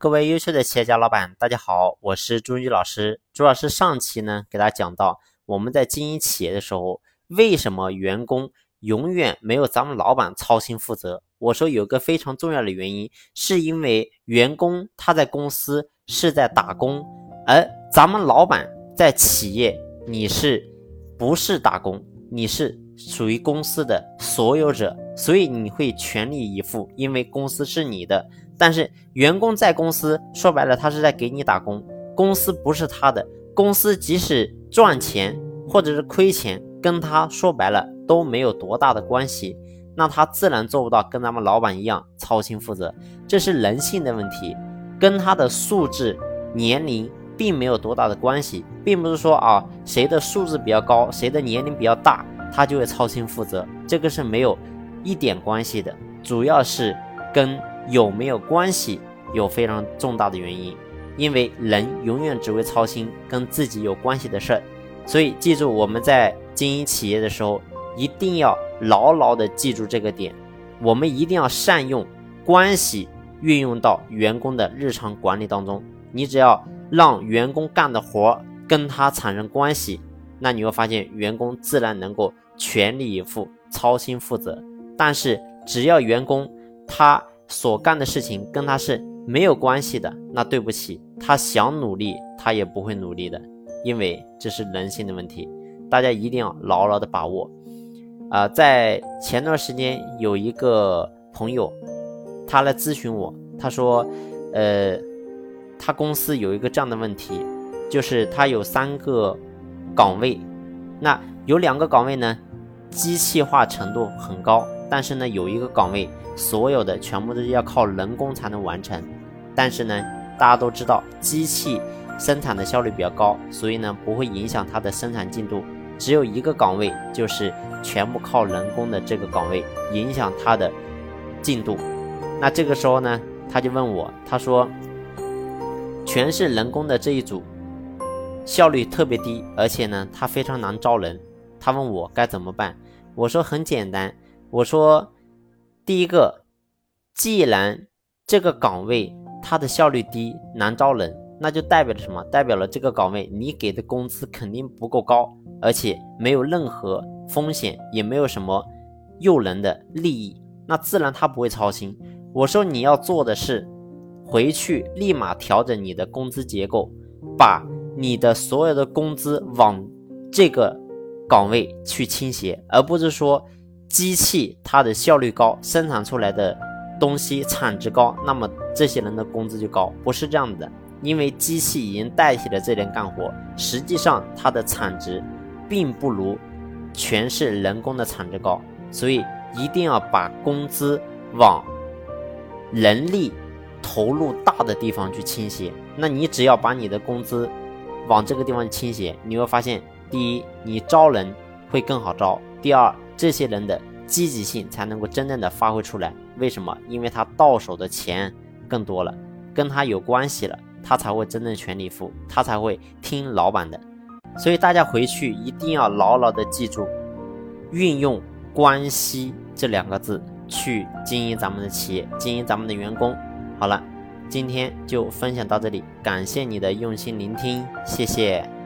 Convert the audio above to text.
各位优秀的企业家老板，大家好，我是朱玉老师。朱老师上期呢给大家讲到，我们在经营企业的时候，为什么员工永远没有咱们老板操心负责？我说有个非常重要的原因，是因为员工他在公司是在打工，而咱们老板在企业，你是不是打工？你是属于公司的所有者，所以你会全力以赴，因为公司是你的。但是员工在公司说白了，他是在给你打工，公司不是他的。公司即使赚钱或者是亏钱，跟他说白了都没有多大的关系。那他自然做不到跟咱们老板一样操心负责，这是人性的问题，跟他的素质、年龄并没有多大的关系，并不是说啊谁的素质比较高，谁的年龄比较大，他就会操心负责，这个是没有一点关系的，主要是跟。有没有关系？有非常重大的原因，因为人永远只会操心跟自己有关系的事儿，所以记住我们在经营企业的时候，一定要牢牢的记住这个点，我们一定要善用关系运用到员工的日常管理当中。你只要让员工干的活跟他产生关系，那你会发现员工自然能够全力以赴、操心负责。但是只要员工他。所干的事情跟他是没有关系的，那对不起，他想努力他也不会努力的，因为这是人性的问题，大家一定要牢牢的把握。啊，在前段时间有一个朋友，他来咨询我，他说，呃，他公司有一个这样的问题，就是他有三个岗位，那有两个岗位呢，机器化程度很高。但是呢，有一个岗位，所有的全部都要靠人工才能完成。但是呢，大家都知道，机器生产的效率比较高，所以呢，不会影响它的生产进度。只有一个岗位，就是全部靠人工的这个岗位，影响它的进度。那这个时候呢，他就问我，他说，全是人工的这一组，效率特别低，而且呢，他非常难招人。他问我该怎么办，我说很简单。我说，第一个，既然这个岗位它的效率低，难招人，那就代表着什么？代表了这个岗位你给的工资肯定不够高，而且没有任何风险，也没有什么诱人的利益，那自然他不会操心。我说你要做的是，回去立马调整你的工资结构，把你的所有的工资往这个岗位去倾斜，而不是说。机器它的效率高，生产出来的东西产值高，那么这些人的工资就高，不是这样的。因为机器已经代替了这点干活，实际上它的产值并不如全是人工的产值高，所以一定要把工资往人力投入大的地方去倾斜。那你只要把你的工资往这个地方倾斜，你会发现，第一，你招人会更好招；第二，这些人的积极性才能够真正的发挥出来。为什么？因为他到手的钱更多了，跟他有关系了，他才会真正全力以赴，他才会听老板的。所以大家回去一定要牢牢的记住，运用关系这两个字去经营咱们的企业，经营咱们的员工。好了，今天就分享到这里，感谢你的用心聆听，谢谢。